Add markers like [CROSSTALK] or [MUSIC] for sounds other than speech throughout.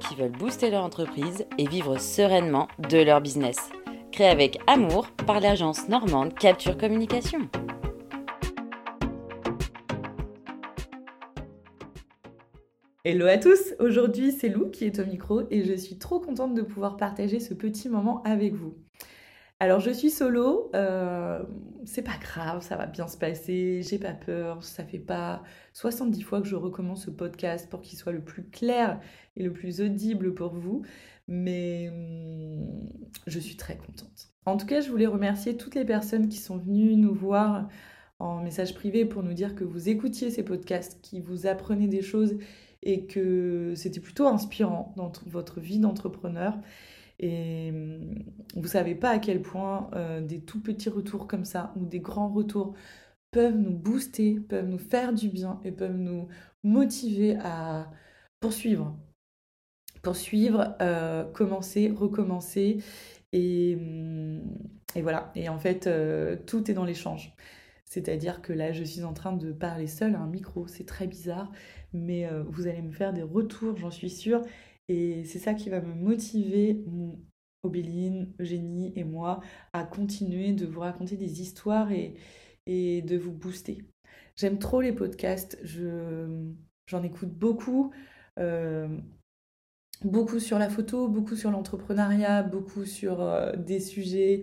qui veulent booster leur entreprise et vivre sereinement de leur business. Créé avec amour par l'agence normande Capture Communication. Hello à tous, aujourd'hui c'est Lou qui est au micro et je suis trop contente de pouvoir partager ce petit moment avec vous. Alors je suis solo, euh, c'est pas grave, ça va bien se passer, j'ai pas peur, ça fait pas 70 fois que je recommence ce podcast pour qu'il soit le plus clair et le plus audible pour vous, mais hum, je suis très contente. En tout cas, je voulais remercier toutes les personnes qui sont venues nous voir en message privé pour nous dire que vous écoutiez ces podcasts, qui vous apprenaient des choses et que c'était plutôt inspirant dans votre vie d'entrepreneur. Et hum, vous savez pas à quel point euh, des tout petits retours comme ça ou des grands retours peuvent nous booster, peuvent nous faire du bien et peuvent nous motiver à poursuivre. Poursuivre, euh, commencer, recommencer. Et, hum, et, voilà. Et en fait, euh, tout est dans l'échange. C'est-à-dire que là, je suis en train de parler seule à un micro. C'est très bizarre, mais vous allez me faire des retours, j'en suis sûre. Et c'est ça qui va me motiver, Obéline, Eugénie et moi, à continuer de vous raconter des histoires et, de vous booster. J'aime trop les podcasts, j'en écoute beaucoup. Euh, beaucoup sur la photo, beaucoup sur l'entrepreneuriat, beaucoup sur euh, des sujets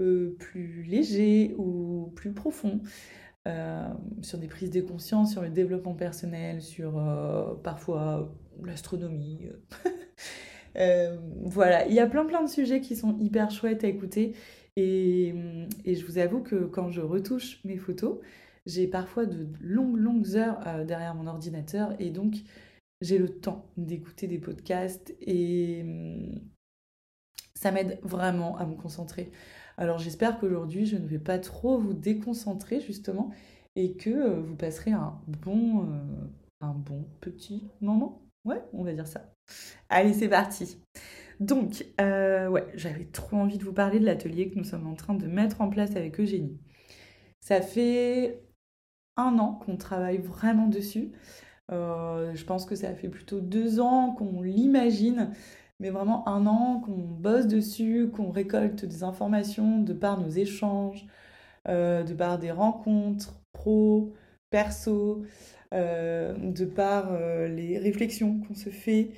euh, plus légers ou plus profonds. Sur des prises de conscience, sur le développement personnel, sur parfois l'astronomie. [LAUGHS] Euh, voilà, il y a plein plein de sujets qui sont hyper chouettes à écouter. Et, je vous avoue que quand je retouche mes photos, j'ai parfois de longues, longues heures euh, derrière mon ordinateur. Et donc, j'ai le temps d'écouter des podcasts. Et ça m'aide vraiment à me concentrer. Alors, j'espère qu'aujourd'hui, je ne vais pas trop vous déconcentrer, justement. Et que euh, vous passerez un bon, un bon petit moment. Ouais, on va dire ça. Allez, c'est parti. Donc, euh, ouais, j'avais trop envie de vous parler de l'atelier que nous sommes en train de mettre en place avec Eugénie. Ça fait un an qu'on travaille vraiment dessus. Euh, je pense que ça fait plutôt deux ans qu'on l'imagine, mais vraiment un an qu'on bosse dessus, qu'on récolte des informations de par nos échanges, euh, de par des rencontres pro, perso, euh, de par euh, les réflexions qu'on se fait,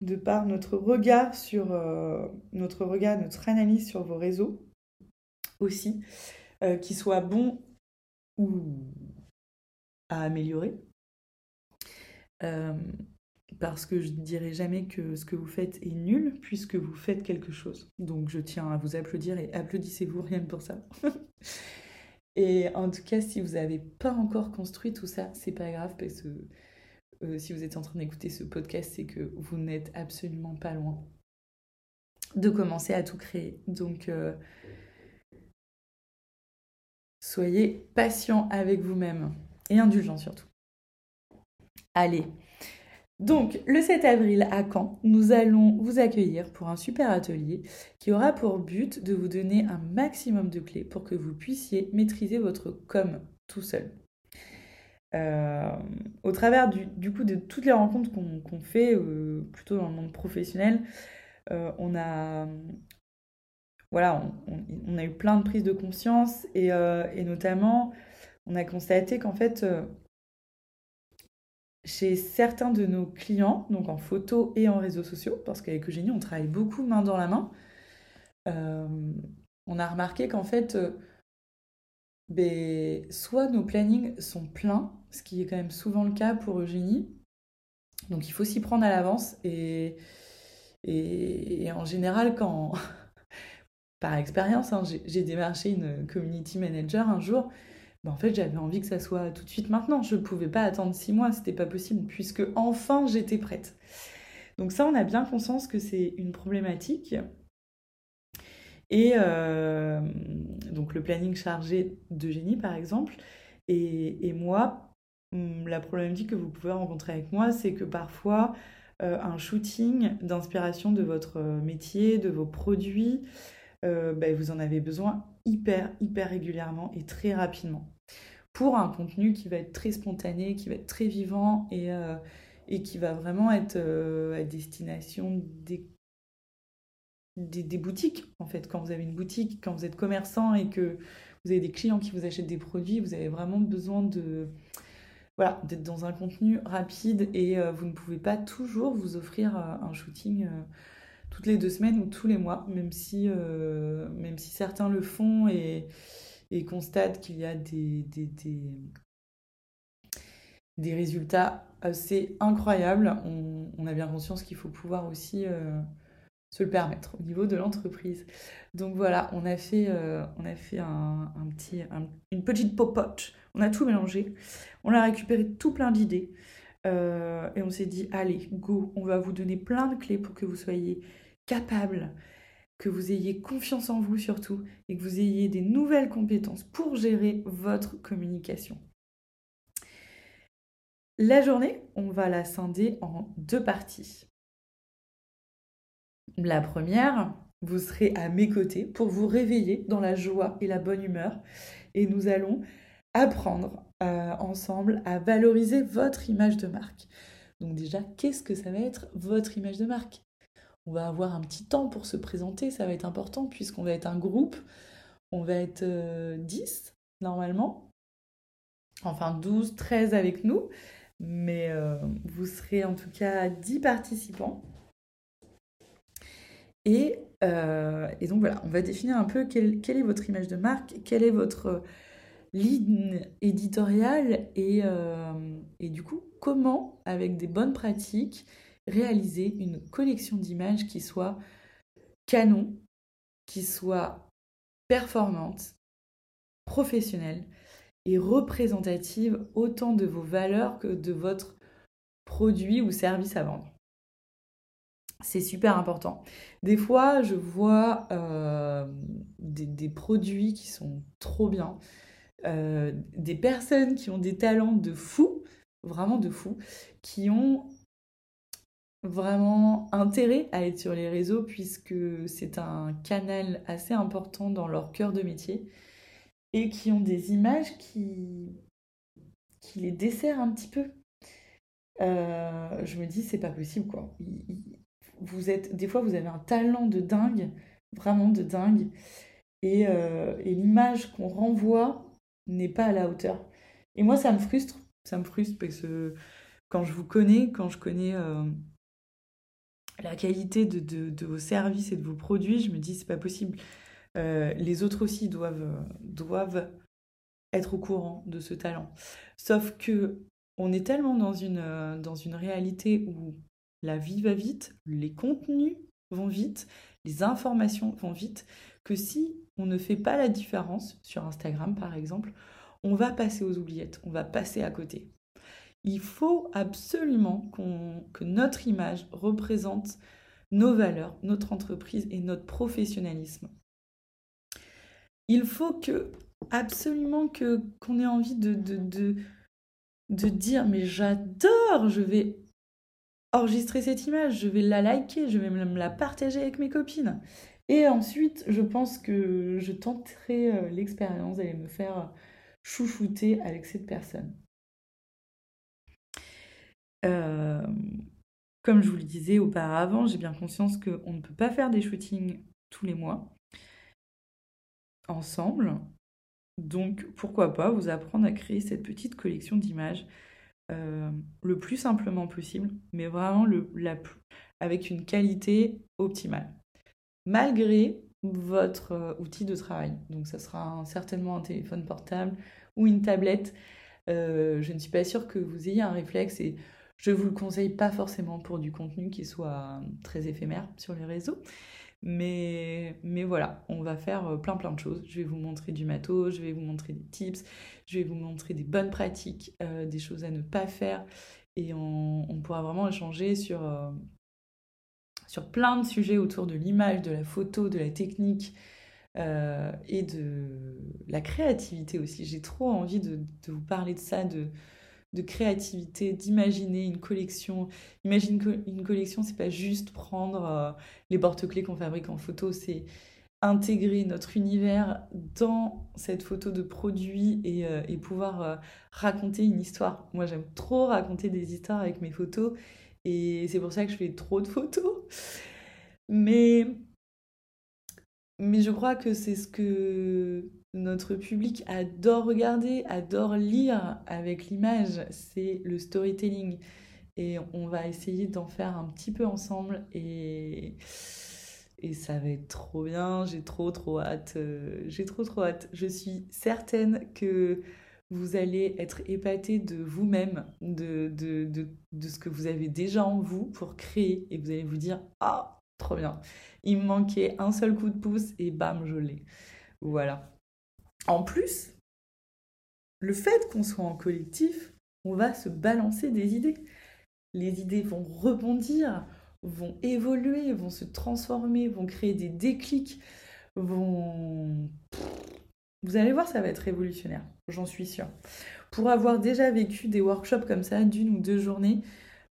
de par notre regard sur notre regard, notre analyse sur vos réseaux aussi, qui soit bon ou à améliorer. Parce que je ne dirai jamais que ce que vous faites est nul, puisque vous faites quelque chose. Donc je tiens à vous applaudir et applaudissez-vous rien que pour ça. [LAUGHS] Et en tout cas, si vous n'avez pas encore construit tout ça, c'est pas grave parce que euh, si vous êtes en train d'écouter ce podcast, c'est que vous n'êtes absolument pas loin de commencer à tout créer. Donc, euh, soyez patient avec vous-même et indulgent surtout. Allez, donc, le 7 avril à Caen, nous allons vous accueillir pour un super atelier qui aura pour but de vous donner un maximum de clés pour que vous puissiez maîtriser votre com tout seul. Euh, au travers du, coup de toutes les rencontres qu'on fait, euh, plutôt dans le monde professionnel, euh, on a voilà, on, a eu plein de prises de conscience et notamment on a constaté qu'en fait chez certains de nos clients, donc en photo et en réseaux sociaux, parce qu'avec Eugénie, on travaille beaucoup main dans la main, euh, on a remarqué qu'en fait, euh, ben, soit nos plannings sont pleins, ce qui est quand même souvent le cas pour Eugénie, donc il faut s'y prendre à l'avance, et, en général, quand, [LAUGHS] par expérience, hein, j'ai démarché une community manager un jour, bah, en fait, j'avais envie que ça soit tout de suite maintenant. Je ne pouvais pas attendre six mois, c'était pas possible, puisque enfin j'étais prête. Donc ça, on a bien conscience que c'est une problématique. Et euh, donc le planning chargé de génie, par exemple. Et, moi, hum, la problématique que vous pouvez rencontrer avec moi, c'est que parfois, euh, un shooting d'inspiration de votre métier, de vos produits, euh, bah, vous en avez besoin hyper, hyper régulièrement et très rapidement pour un contenu qui va être très spontané, qui va être très vivant et, euh, et qui va vraiment être à destination des des, boutiques, en fait. Quand vous avez une boutique, quand vous êtes commerçant et que vous avez des clients qui vous achètent des produits, vous avez vraiment besoin de voilà, d'être dans un contenu rapide et euh, vous ne pouvez pas toujours vous offrir euh, un shooting euh, toutes les deux semaines ou tous les mois, même si, même si certains le font et, et constatent qu'il y a des, des, résultats assez incroyables. On, a bien conscience qu'il faut pouvoir aussi se le permettre au niveau de l'entreprise. Donc voilà, on a fait, euh, on a fait un, petit, une petite popote, on a tout mélangé, on a récupéré tout plein d'idées euh, et on s'est dit, allez, go, on va vous donner plein de clés pour que vous soyez capable, que vous ayez confiance en vous surtout et que vous ayez des nouvelles compétences pour gérer votre communication. La journée, on va la scinder en deux parties. La première, vous serez à mes côtés pour vous réveiller dans la joie et la bonne humeur. Et nous allons apprendre euh, ensemble à valoriser votre image de marque. Donc déjà, qu'est-ce que ça va être votre image de marque? On va avoir un petit temps pour se présenter, ça va être important puisqu'on va être un groupe. On va être 10 euh, normalement. Enfin 12, 13 avec nous. Mais euh, vous serez en tout cas 10 participants. Euh, et, donc voilà, on va définir un peu quelle, est votre image de marque, quelle est votre ligne éditoriale et, et du coup, comment, avec des bonnes pratiques, réaliser une collection d'images qui soit canon, qui soit performante, professionnelle et représentative autant de vos valeurs que de votre produit ou service à vendre. C'est super important. Des fois, je vois euh, des, produits qui sont trop bien, euh, des personnes qui ont des talents de fou, vraiment de fou, qui ont vraiment intérêt à être sur les réseaux puisque c'est un canal assez important dans leur cœur de métier et qui ont des images qui, qui les desserrent un petit peu. Euh, je me dis, c'est pas possible quoi vous êtes, des fois, vous avez un talent de dingue, vraiment de dingue, et, euh, l'image qu'on renvoie n'est pas à la hauteur. Et moi, ça me frustre, ça me frustre parce que quand je vous connais, quand je connais euh, la qualité de, vos services et de vos produits, je me dis, c'est pas possible. Euh, les autres aussi doivent, être au courant de ce talent. Sauf que on est tellement une, dans une réalité où la vie va vite, les contenus vont vite, les informations vont vite, que si on ne fait pas la différence sur Instagram par exemple, on va passer aux oubliettes, on va passer à côté. Il faut absolument que notre image représente nos valeurs, notre entreprise et notre professionnalisme. Il faut que absolument que qu'on ait envie de, de, de, de dire mais j'adore, je vais enregistrer cette image, je vais la liker, je vais me la partager avec mes copines. Et ensuite, je pense que je tenterai euh, l'expérience d'aller me faire chouchouter avec cette personne. Euh, comme je vous le disais auparavant, j'ai bien conscience qu'on ne peut pas faire des shootings tous les mois ensemble. Donc pourquoi pas vous apprendre à créer cette petite collection d'images euh, le plus simplement possible, mais vraiment avec une qualité optimale, malgré votre euh, outil de travail. Donc ça sera certainement un téléphone portable ou une tablette. Je ne suis pas sûre que vous ayez un réflexe et je vous le conseille pas forcément pour du contenu qui soit très éphémère sur les réseaux. Mais, voilà, on va faire euh, plein plein de choses. Je vais vous montrer du matos, je vais vous montrer des tips, je vais vous montrer des bonnes pratiques, euh, des choses à ne pas faire. Et on, pourra vraiment échanger sur, euh, plein de sujets autour de l'image, de la photo, de la technique et de la créativité aussi. J'ai trop envie de, vous parler de ça, de créativité, d'imaginer une collection. Imagine une collection, c'est pas juste prendre euh, les porte-clés qu'on fabrique en photo, c'est intégrer notre univers dans cette photo de produit et, euh, pouvoir euh, raconter une histoire. Moi, j'aime trop raconter des histoires avec mes photos et c'est pour ça que je fais trop de photos. Mais, mais je crois que c'est ce que notre public adore regarder, adore lire avec l'image, c'est le storytelling. Et on va essayer d'en faire un petit peu ensemble et et ça va être trop bien, j'ai trop trop hâte, euh, j'ai trop trop hâte. Je suis certaine que vous allez être épaté de vous-même, de, de, de, de, ce que vous avez déjà en vous pour créer, et vous allez vous dire Ah, trop bien, il me manquait un seul coup de pouce, et bam, je l'ai. Voilà. En plus, le fait qu'on soit en collectif, on va se balancer des idées. Les idées vont rebondir, vont évoluer, vont se transformer, vont créer des déclics, vont... Vous allez voir, ça va être révolutionnaire, j'en suis sûre. Pour avoir déjà vécu des workshops comme ça, d'une ou deux journées,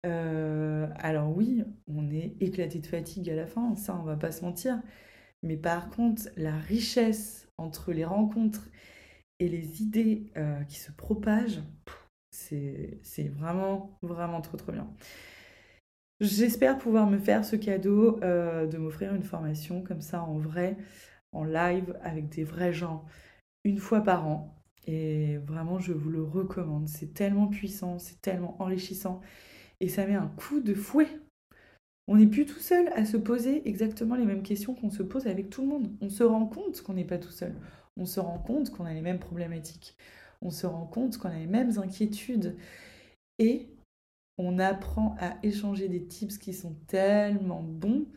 euh, alors oui, on est éclaté de fatigue à la fin, ça on va pas se mentir. Mais par contre, la richesse entre les rencontres et les idées euh, qui se propagent, c'est vraiment, vraiment trop trop bien. J'espère pouvoir me faire ce cadeau euh, de m'offrir une formation comme ça en vrai, en live, avec des vrais gens, une fois par an. Et vraiment, je vous le recommande. C'est tellement puissant, c'est tellement enrichissant. Et ça met un coup de fouet. On n'est plus tout seul à se poser exactement les mêmes questions qu'on se pose avec tout le monde. On se rend compte qu'on n'est pas tout seul. On se rend compte qu'on a les mêmes problématiques. On se rend compte qu'on a les mêmes inquiétudes. Et on apprend à échanger des tips qui sont tellement bons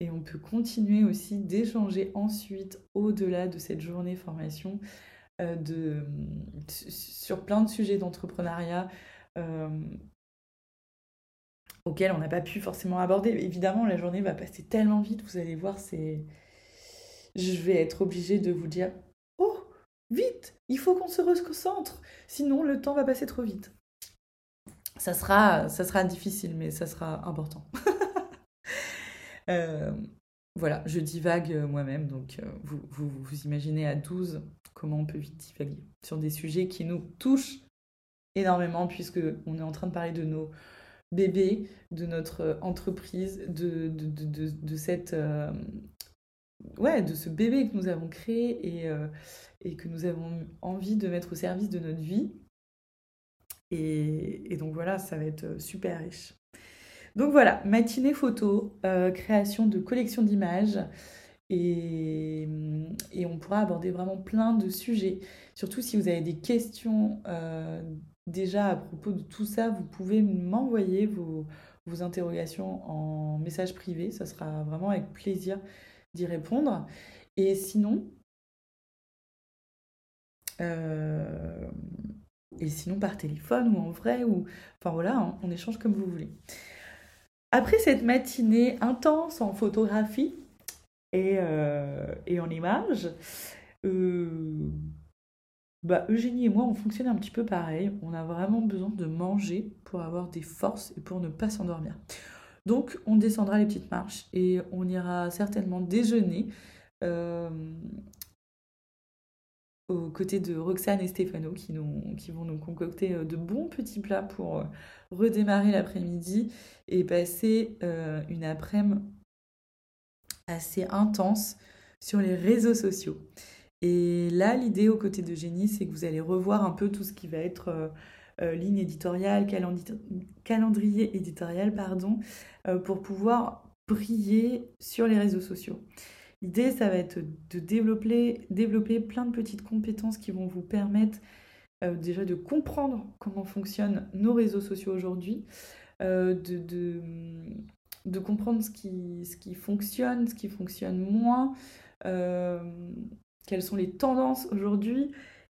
et on peut continuer aussi d'échanger ensuite au-delà de cette journée formation euh, sur plein de sujets d'entrepreneuriat euh, auxquels on n'a pas pu forcément aborder. Évidemment, la journée va passer tellement vite, vous allez voir, c'est... Je vais être obligée de vous dire, oh, vite, il faut qu'on se reconcentre, sinon le temps va passer trop vite ça sera, ça sera difficile, mais ça sera important. [LAUGHS] Euh, voilà, je divague euh, moi-même, donc euh, vous, vous, vous, imaginez à 12 comment on peut vite divaguer sur des sujets qui nous touchent énormément, puisque on est en train de parler de nos bébés, de notre entreprise, de, de, de, de cette... ouais, de ce bébé que nous avons créé et, et que nous avons envie de mettre au service de notre vie. Et, donc voilà, ça va être euh, super riche. Donc voilà, matinée photo, euh, création de collection d'images. Et, on pourra aborder vraiment plein de sujets. Surtout si vous avez des questions euh, déjà à propos de tout ça, vous pouvez m'envoyer vos, interrogations en message privé. Ça sera vraiment avec plaisir d'y répondre. Et sinon, et sinon par téléphone ou en vrai, ou enfin voilà, hein, on échange comme vous voulez. Après cette matinée intense en photographie et, euh, et en images, euh, bah, Eugénie et moi, on fonctionne un petit peu pareil. On a vraiment besoin de manger pour avoir des forces et pour ne pas s'endormir. Donc, on descendra les petites marches et on ira certainement déjeuner. Euh, aux côtés de Roxane et Stéphano qui, vont nous concocter euh, de bons petits plats pour euh, redémarrer l'après-midi et passer une après-midi assez intense sur les réseaux sociaux. Et là, l'idée aux côtés de Génie, c'est que vous allez revoir un peu tout ce qui va être ligne éditoriale, calendrier éditorial, pardon, pour pouvoir briller sur les réseaux sociaux. L'idée, ça va être de développer, développer plein de petites compétences qui vont vous permettre euh, déjà de comprendre comment fonctionnent nos réseaux sociaux aujourd'hui, euh, de, comprendre ce qui, fonctionne, ce qui fonctionne moins, euh, quelles sont les tendances aujourd'hui,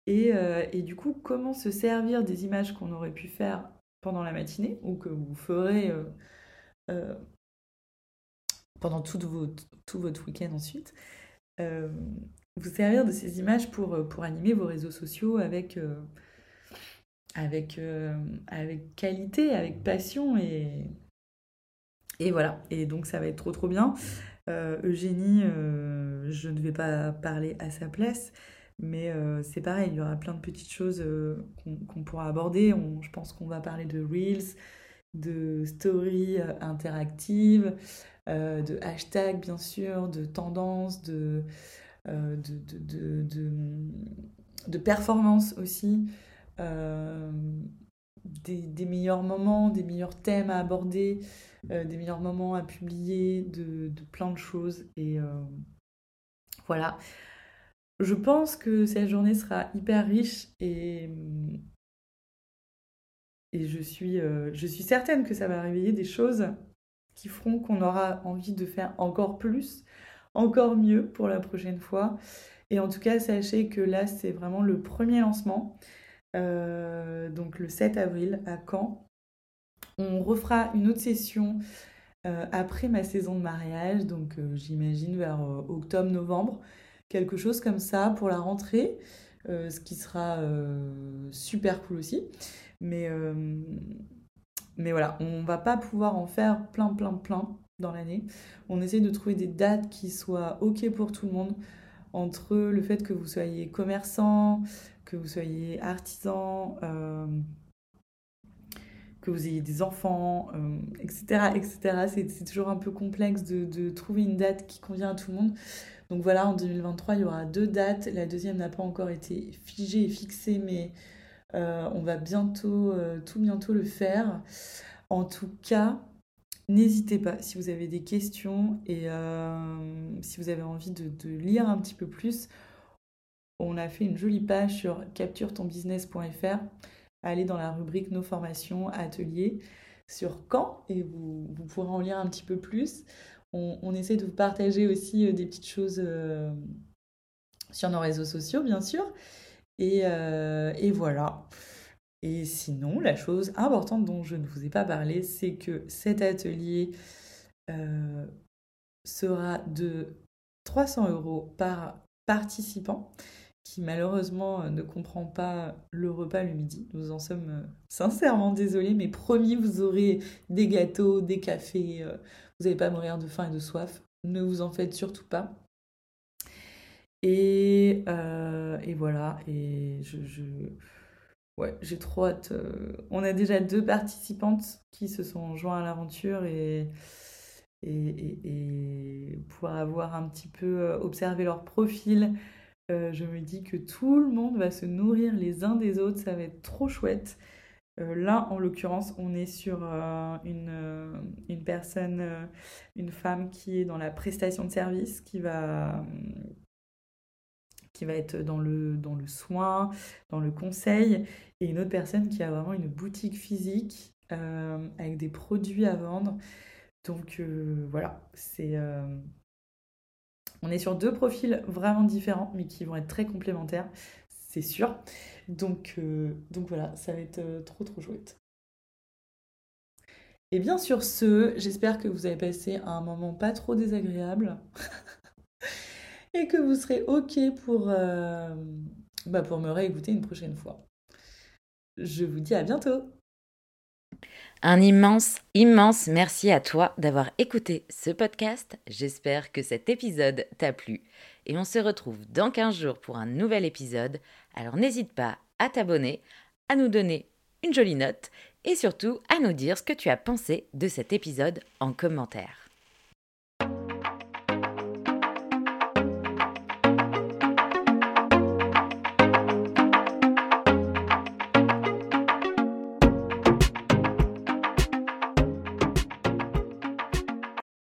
et, et, du coup, comment se servir des images qu'on aurait pu faire pendant la matinée ou que vous ferez pendant tout votre, tout votre week-end ensuite, euh, vous servir de ces images pour, euh, pour animer vos réseaux sociaux avec, euh, avec, avec qualité, avec passion et, et voilà. Et donc ça va être trop trop bien. Eugénie, je ne vais pas parler à sa place, mais c'est pareil, il y aura plein de petites choses qu'on pourra aborder. je pense qu'on va parler de Reels, de stories interactives, de hashtags bien sûr, de tendances, de, de, de, de, performance aussi. Des, meilleurs moments, des meilleurs thèmes à aborder, des meilleurs moments à publier, de, plein de choses. Et voilà. Je pense que cette journée sera hyper riche et, suis, euh, je suis certaine que ça va réveiller des choses qui feront qu'on aura envie de faire encore plus, encore mieux pour la prochaine fois. Et en tout cas, sachez que là, c'est vraiment le premier lancement. Euh, donc le 7 avril à Caen. On refera une autre session euh, après ma saison de mariage, donc j'imagine vers octobre-novembre quelque chose comme ça pour la rentrée, euh, ce qui sera euh, super cool aussi. Mais, euh, mais voilà, on va pas pouvoir en faire plein, plein, plein dans l'année. On essaie de trouver des dates qui soient OK pour tout le monde, entre le fait que vous soyez commerçant, que vous soyez artisan, que vous ayez des enfants, etc. etc. C'est toujours un peu complexe de, trouver une date qui convient à tout le monde. Donc voilà, en 2023, il y aura deux dates. La deuxième n'a pas encore été figée et fixée, mais euh, on va bientôt, euh, tout bientôt le faire. En tout cas, n'hésitez pas si vous avez des questions et euh, si vous avez envie de, lire un petit peu plus. On a fait une jolie page sur capturetonbusiness.fr. Allez dans la rubrique Nos formations, ateliers sur quand et vous, vous pourrez en lire un petit peu plus on, essaie de vous partager aussi euh, des petites choses euh, sur nos réseaux sociaux, bien sûr. Euh, et, voilà. Et sinon, la chose importante dont je ne vous ai pas parlé, c'est que cet atelier sera de 300 euros par participant qui malheureusement ne comprend pas le repas le midi. Nous en sommes sincèrement désolés, mais promis, vous aurez des gâteaux, des cafés, vous n'allez pas mourir de faim et de soif. Ne vous en faites surtout pas. Et, euh, et voilà. Et je, ouais, j'ai trop hâte. Euh, on a déjà deux participantes qui se sont joints à l'aventure et, et, et, pouvoir avoir un petit peu euh, observé leur profil. Je me dis que tout le monde va se nourrir les uns des autres. Ça va être trop chouette. Euh, là, en l'occurrence, on est sur euh, euh, une, personne, une femme qui est dans la prestation de service, qui va, qui va être dans le, dans le soin, dans le conseil, et une autre personne qui a vraiment une boutique physique avec des produits à vendre. Donc voilà, c'est... on est sur deux profils vraiment différents, mais qui vont être très complémentaires c'est sûr. Donc, euh, voilà, ça va être euh, trop trop chouette. Et bien sur ce, j'espère que vous avez passé un moment pas trop désagréable [LAUGHS] et que vous serez OK pour, euh, bah pour me réécouter une prochaine fois. Je vous dis à bientôt. Un immense, immense merci à toi d'avoir écouté ce podcast. J'espère que cet épisode t'a plu et on se retrouve dans 15 jours pour un nouvel épisode. Alors n'hésite pas à t'abonner, à nous donner une jolie note et surtout à nous dire ce que tu as pensé de cet épisode en commentaire.